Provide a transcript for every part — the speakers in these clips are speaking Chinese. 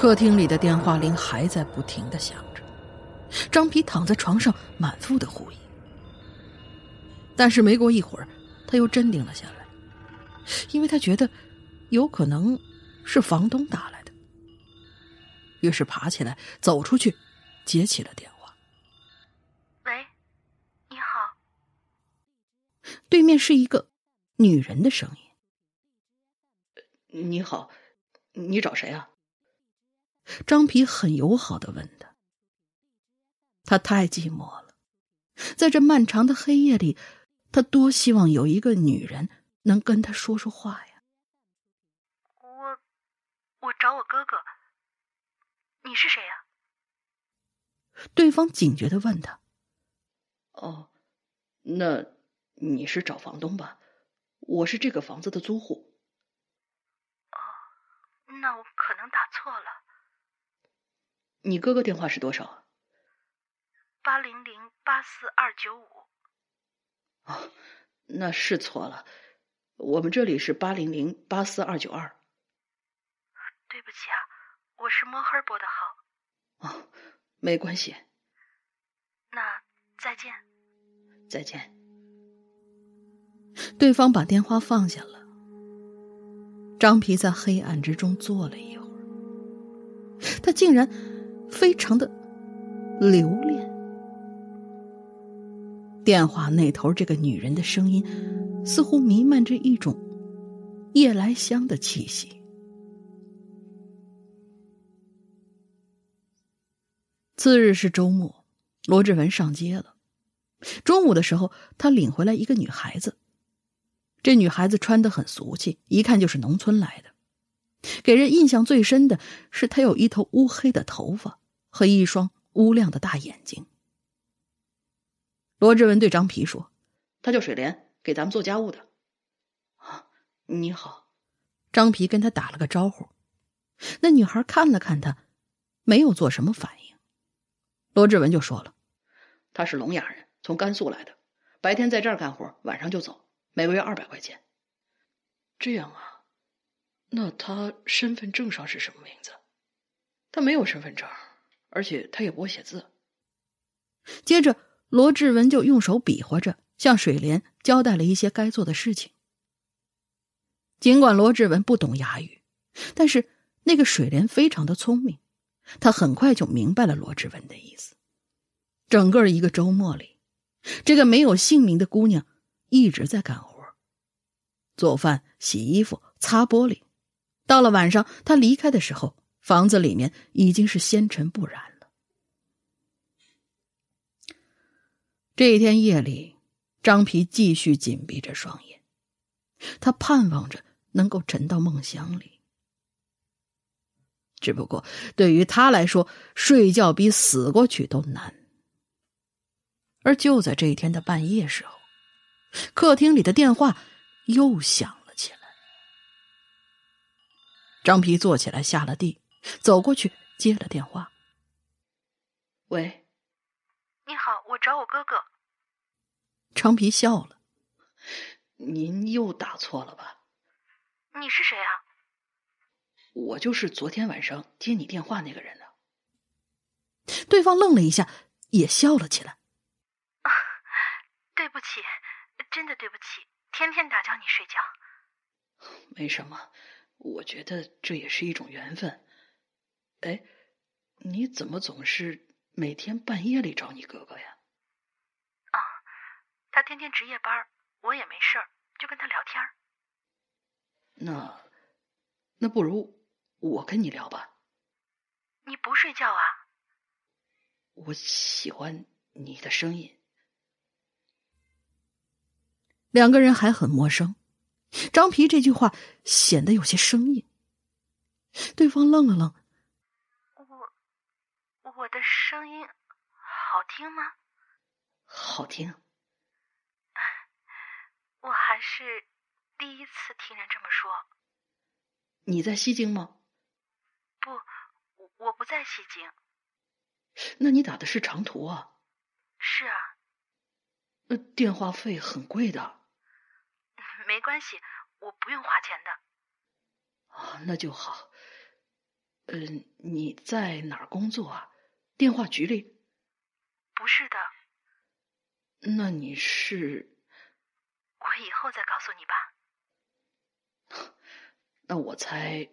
客厅里的电话铃还在不停的响着。张皮躺在床上，满腹的狐疑。但是没过一会儿，他又镇定了下来，因为他觉得有可能是房东打来的。于是爬起来走出去，接起了电话。喂，你好。对面是一个女人的声音。你好，你找谁啊？张皮很友好的问他。他太寂寞了，在这漫长的黑夜里，他多希望有一个女人能跟他说说话呀。我，我找我哥哥。你是谁呀？对方警觉的问他。哦，那你是找房东吧？我是这个房子的租户。哦，那我。你哥哥电话是多少？八零零八四二九五，哦，那是错了。我们这里是八零零八四二九二。对不起啊，我是摸黑拨的号。哦，没关系。那再见。再见。对方把电话放下了。张皮在黑暗之中坐了一会儿，他竟然非常的留恋。电话那头这个女人的声音，似乎弥漫着一种夜来香的气息。次日是周末，罗志文上街了。中午的时候，他领回来一个女孩子。这女孩子穿的很俗气，一看就是农村来的。给人印象最深的是，他有一头乌黑的头发和一双乌亮的大眼睛。罗志文对张皮说：“他叫水莲，给咱们做家务的。”啊，你好。张皮跟他打了个招呼。那女孩看了看他，没有做什么反应。罗志文就说了：“他是聋哑人，从甘肃来的，白天在这儿干活，晚上就走，每个月二百块钱。”这样啊？那他身份证上是什么名字？他没有身份证，而且他也不会写字。接着。罗志文就用手比划着，向水莲交代了一些该做的事情。尽管罗志文不懂哑语，但是那个水莲非常的聪明，他很快就明白了罗志文的意思。整个一个周末里，这个没有姓名的姑娘一直在干活，做饭、洗衣服、擦玻璃。到了晚上，他离开的时候，房子里面已经是纤尘不染了。这一天夜里，张皮继续紧闭着双眼，他盼望着能够沉到梦乡里。只不过对于他来说，睡觉比死过去都难。而就在这一天的半夜时候，客厅里的电话又响。张皮坐起来，下了地，走过去接了电话。喂。你好，我找我哥哥。张皮笑了。您又打错了吧？你是谁啊？我就是昨天晚上接你电话那个人呢。对方愣了一下，也笑了起来。啊，对不起，真的对不起，天天打搅你睡觉。没什么，我觉得这也是一种缘分。哎，你怎么总是？每天半夜里找你哥哥呀？啊，他天天值夜班，我也没事儿，就跟他聊天儿。那，那不如我跟你聊吧。你不睡觉啊？我喜欢你的声音。两个人还很陌生，张皮这句话显得有些生硬。对方愣了愣，我我的声音好听吗？好听。我还是第一次听人这么说。你在西京吗？不，我不在西京。那你打的是长途啊？是啊。那电话费很贵的。没关系，我不用花钱的。啊，那就好。嗯，你在哪儿工作啊？电话局里？不是的。那你是？我以后再告诉你吧。那我猜，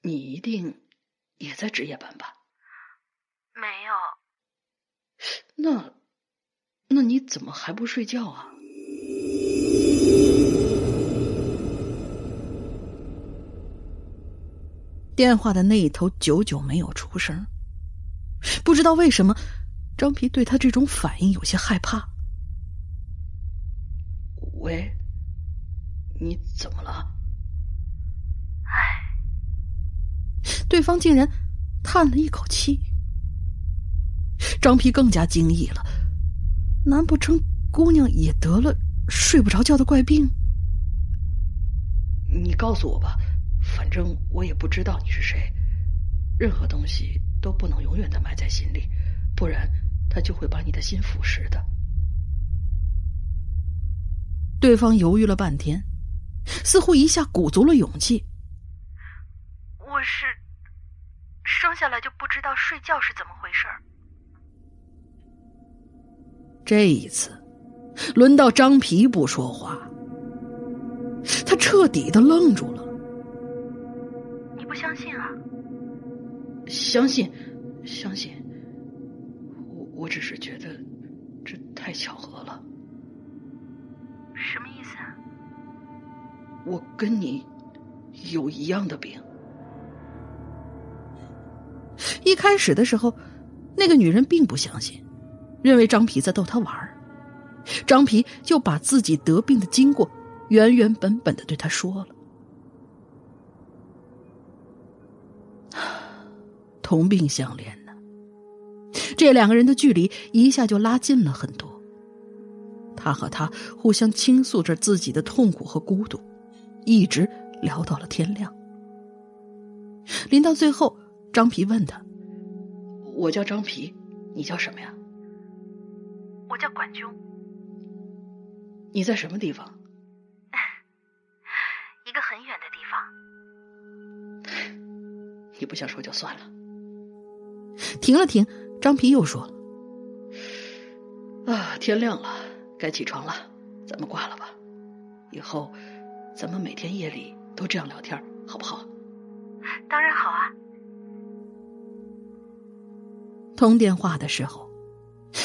你一定也在值夜班吧？没有。那，那你怎么还不睡觉啊？电话的那一头久久没有出声，不知道为什么，张皮对他这种反应有些害怕。喂，你怎么了？唉，对方竟然叹了一口气。张皮更加惊异了，难不成姑娘也得了睡不着觉的怪病？你告诉我吧。反正我也不知道你是谁，任何东西都不能永远的埋在心里，不然他就会把你的心腐蚀的。对方犹豫了半天，似乎一下鼓足了勇气。我是生下来就不知道睡觉是怎么回事儿。这一次，轮到张皮不说话，他彻底的愣住了。不相信啊？相信，相信。我我只是觉得这太巧合了。什么意思啊？我跟你有一样的病。一开始的时候，那个女人并不相信，认为张皮在逗她玩儿。张皮就把自己得病的经过原原本本的对她说了。同病相怜呢，这两个人的距离一下就拉近了很多。他和他互相倾诉着自己的痛苦和孤独，一直聊到了天亮。临到最后，张皮问他：“我叫张皮，你叫什么呀？”“我叫管军。”“你在什么地方？”“一个很远的地方。”“你不想说就算了。”停了停，张皮又说：“啊，天亮了，该起床了，咱们挂了吧。以后，咱们每天夜里都这样聊天，好不好？”“当然好啊。”通电话的时候，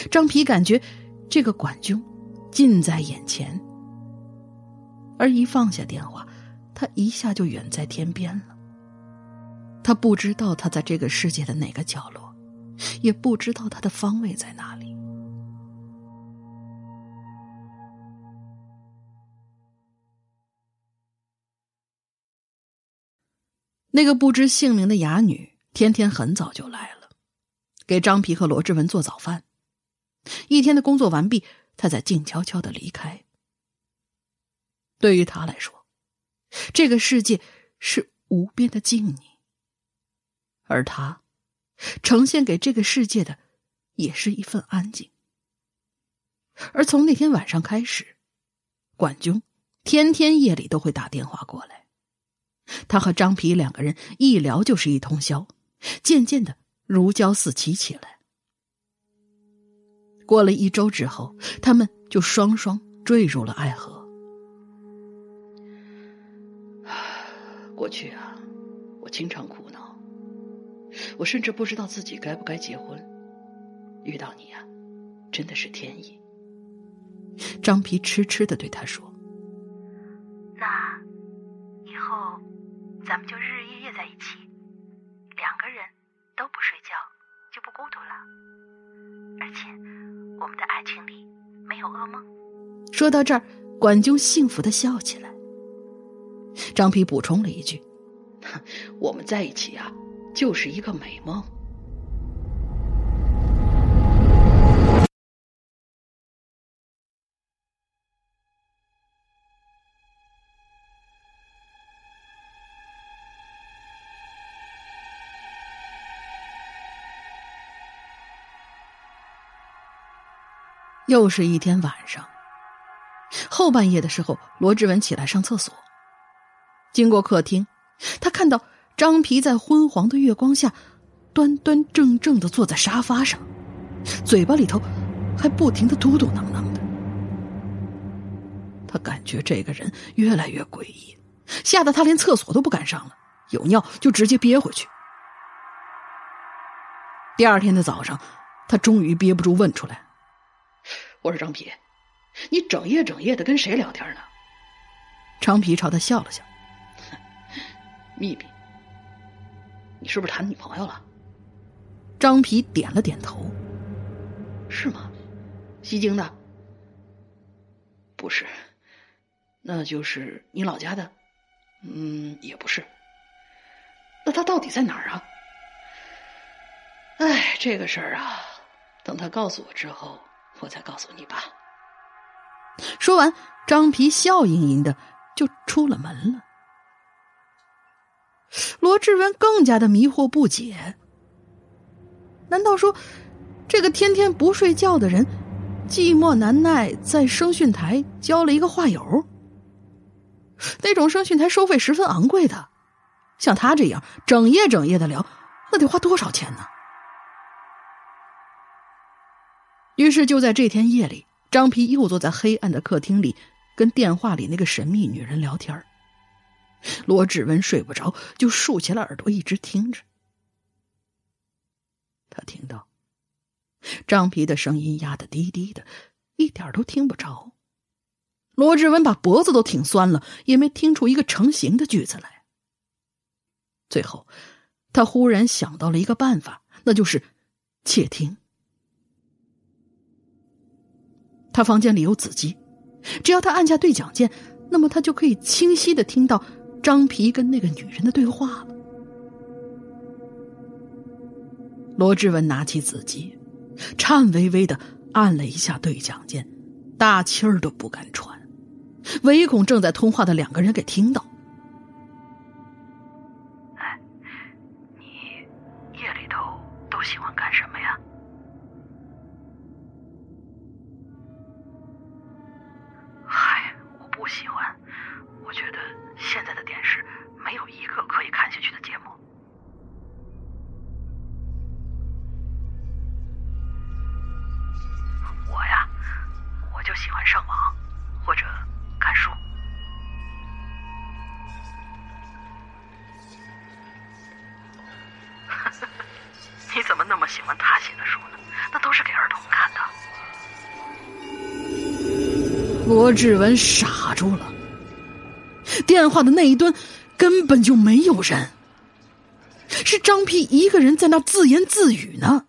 张皮感觉这个管军近在眼前，而一放下电话，他一下就远在天边了。他不知道他在这个世界的哪个角落。也不知道他的方位在哪里。那个不知姓名的哑女天天很早就来了，给张皮和罗志文做早饭。一天的工作完毕，他才静悄悄的离开。对于他来说，这个世界是无边的静谧，而他。呈现给这个世界的，也是一份安静。而从那天晚上开始，管军天天夜里都会打电话过来，他和张皮两个人一聊就是一通宵，渐渐的如胶似漆起来。过了一周之后，他们就双双坠入了爱河。过去啊，我经常哭。我甚至不知道自己该不该结婚。遇到你呀，真的是天意。张皮痴痴的对他说：“那以后咱们就日日夜夜在一起，两个人都不睡觉，就不孤独了。而且我们的爱情里没有噩梦。”说到这儿，管仲幸福的笑起来。张皮补充了一句：“我们在一起啊，就是一个美梦。”又是一天晚上，后半夜的时候，罗志文起来上厕所。经过客厅，他看到张皮在昏黄的月光下，端端正正的坐在沙发上，嘴巴里头还不停的嘟嘟囔囔的。他感觉这个人越来越诡异，吓得他连厕所都不敢上了，有尿就直接憋回去。第二天的早上，他终于憋不住问出来。我说张皮，你整夜整夜的跟谁聊天呢？张皮朝他笑了笑，秘密。你是不是谈女朋友了？张皮点了点头。是吗？西京的？不是，那就是你老家的？嗯，也不是。那他到底在哪儿啊？哎，这个事儿啊，等他告诉我之后。我再告诉你吧。说完，张皮笑盈盈的就出了门了。罗志文更加的迷惑不解：难道说这个天天不睡觉的人，寂寞难耐，在声讯台交了一个话友？那种声讯台收费十分昂贵的，像他这样整夜整夜的聊，那得花多少钱呢？于是就在这天夜里，张皮又坐在黑暗的客厅里，跟电话里那个神秘女人聊天罗志文睡不着，就竖起了耳朵，一直听着。他听到张皮的声音压得低低的，一点都听不着。罗志文把脖子都挺酸了，也没听出一个成型的句子来。最后，他忽然想到了一个办法，那就是窃听。他房间里有子机，只要他按下对讲键，那么他就可以清晰的听到张皮跟那个女人的对话了。罗志文拿起子机，颤巍巍的按了一下对讲键，大气儿都不敢喘，唯恐正在通话的两个人给听到。哎，你夜里头都喜欢干什么呀？嗨，我不喜欢，我觉得现在的电可以看下去的节目。我呀，我就喜欢上网或者看书。你怎么那么喜欢他写的书呢？那都是给儿童看的。罗志文傻住了，电话的那一端根本就没有人，是张皮一个人在那自言自语呢。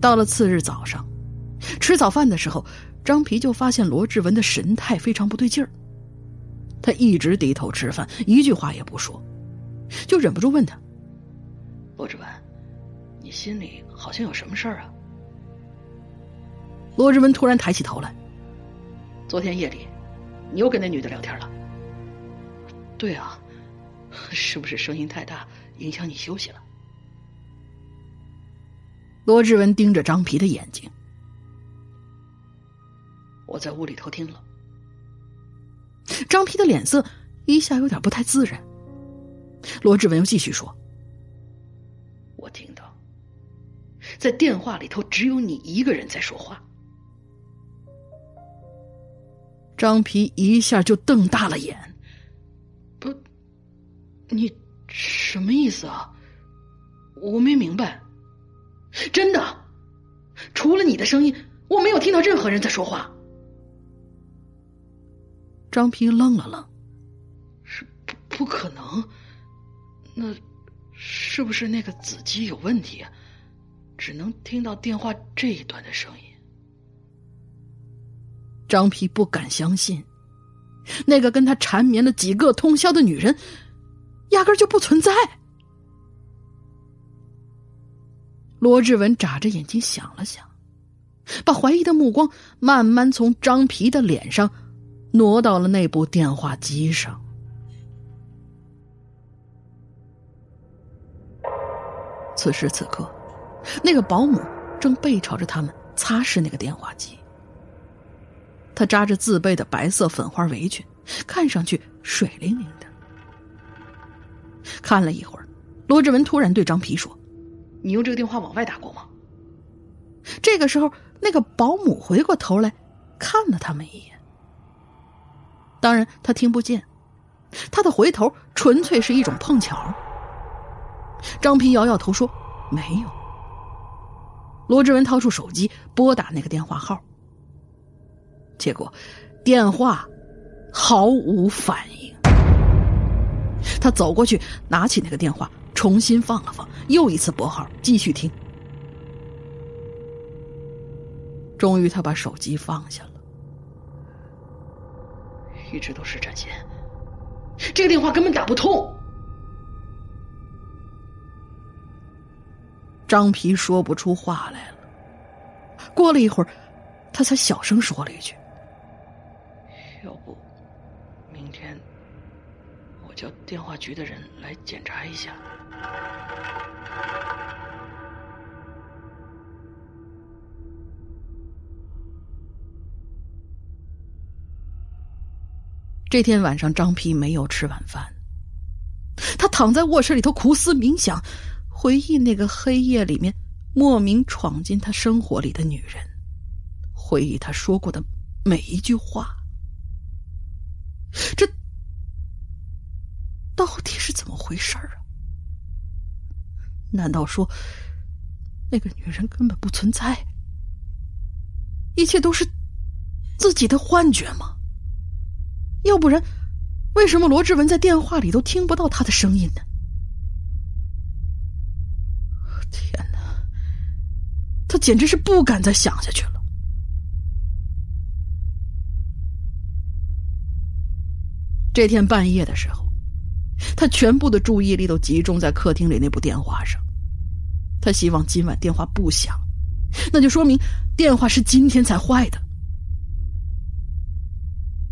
到了次日早上，吃早饭的时候，张皮就发现罗志文的神态非常不对劲儿，他一直低头吃饭，一句话也不说，就忍不住问他。罗志文，你心里好像有什么事儿啊？罗志文突然抬起头来。昨天夜里，你又跟那女的聊天了？对啊，是不是声音太大，影响你休息了？罗志文盯着张皮的眼睛。我在屋里偷听了。张皮的脸色一下有点不太自然。罗志文又继续说。我听到，在电话里头只有你一个人在说话。张皮一下就瞪大了眼，不，你什么意思啊？我没明白。真的，除了你的声音，我没有听到任何人在说话。张皮愣了愣，是不不可能？那是不是那个子机有问题？只能听到电话这一端的声音。张皮不敢相信，那个跟他缠绵了几个通宵的女人，压根就不存在。罗志文眨着眼睛想了想，把怀疑的目光慢慢从张皮的脸上挪到了那部电话机上。此时此刻，那个保姆正背朝着他们擦拭那个电话机。她扎着自备的白色粉花围裙，看上去水灵灵的。看了一会儿，罗志文突然对张皮说：“你用这个电话往外打过吗？”这个时候，那个保姆回过头来，看了他们一眼。当然，他听不见，他的回头纯粹是一种碰巧。张皮摇摇头说：“没有。”罗志文掏出手机拨打那个电话号。结果，电话毫无反应。他走过去，拿起那个电话，重新放了放，又一次拨号，继续听。终于，他把手机放下了。一直都是占线，这个电话根本打不通。张皮说不出话来了。过了一会儿，他才小声说了一句。要不，明天我叫电话局的人来检查一下。这天晚上，张皮没有吃晚饭，他躺在卧室里头苦思冥想，回忆那个黑夜里面莫名闯进他生活里的女人，回忆他说过的每一句话。这到底是怎么回事啊？难道说那个女人根本不存在？一切都是自己的幻觉吗？要不然，为什么罗志文在电话里都听不到她的声音呢？天哪！他简直是不敢再想下去了。这天半夜的时候，他全部的注意力都集中在客厅里那部电话上。他希望今晚电话不响，那就说明电话是今天才坏的。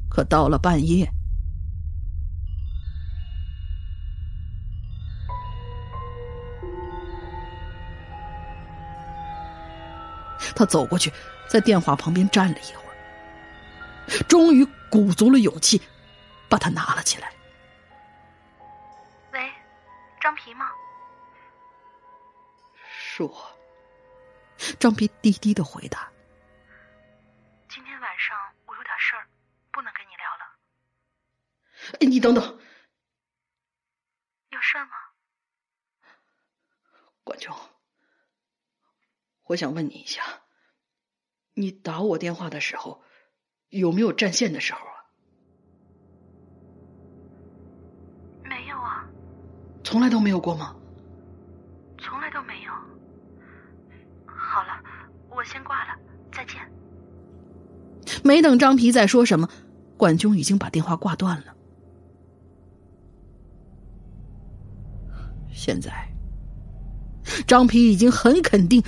可到了半夜，他走过去，在电话旁边站了一会儿，终于鼓足了勇气。把它拿了起来。喂，张皮吗？是我。张皮低低的回答：“今天晚上我有点事儿，不能跟你聊了。”哎，你等等。有事吗？管琼，我想问你一下，你打我电话的时候，有没有占线的时候？从来都没有过吗？从来都没有。好了，我先挂了，再见。没等张皮再说什么，管军已经把电话挂断了。现在，张皮已经很肯定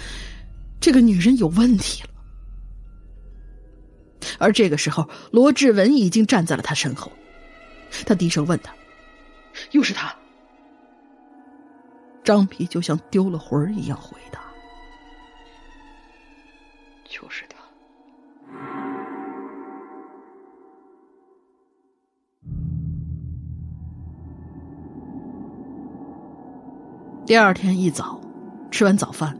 这个女人有问题了。而这个时候，罗志文已经站在了他身后，他低声问他：“又是他？”张皮就像丢了魂儿一样回答：“就是他。”第二天一早，吃完早饭，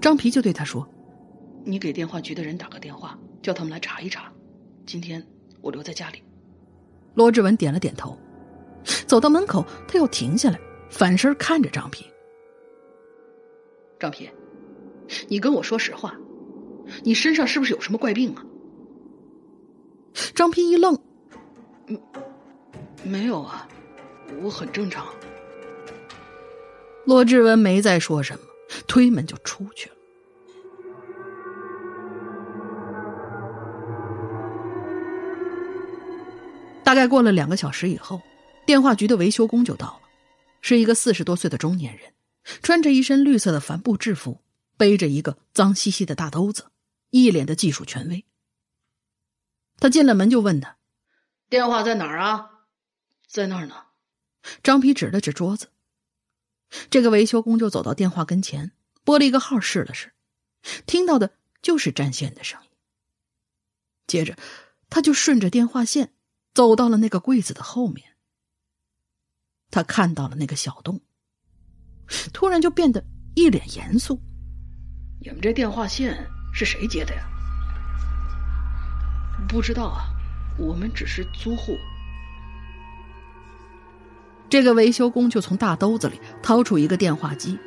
张皮就对他说：“你给电话局的人打个电话，叫他们来查一查。今天我留在家里。”罗志文点了点头，走到门口，他又停下来，反身看着张皮。张平，你跟我说实话，你身上是不是有什么怪病啊？张平一愣，嗯，没有啊，我很正常。罗志文没再说什么，推门就出去了。大概过了两个小时以后，电话局的维修工就到了，是一个四十多岁的中年人，穿着一身绿色的帆布制服，背着一个脏兮兮的大兜子，一脸的技术权威。他进了门就问他：“电话在哪儿啊？”“在那儿呢。”张皮指了指桌子。这个维修工就走到电话跟前，拨了一个号试了试，听到的就是占线的声音。接着，他就顺着电话线。走到了那个柜子的后面，他看到了那个小洞，突然就变得一脸严肃。你们这电话线是谁接的呀？不知道啊，我们只是租户。这个维修工就从大兜子里掏出一个电话机，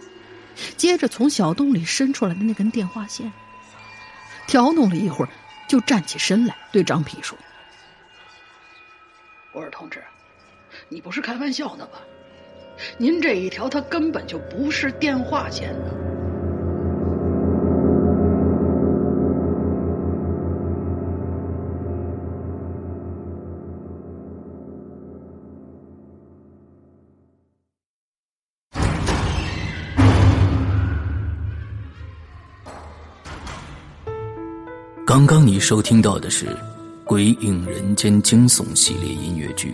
接着从小洞里伸出来的那根电话线，调弄了一会儿，就站起身来对张皮说。博尔同志，你不是开玩笑呢吧？您这一条，它根本就不是电话线呢。刚刚你收听到的是。《鬼影人间》惊悚系列音乐剧，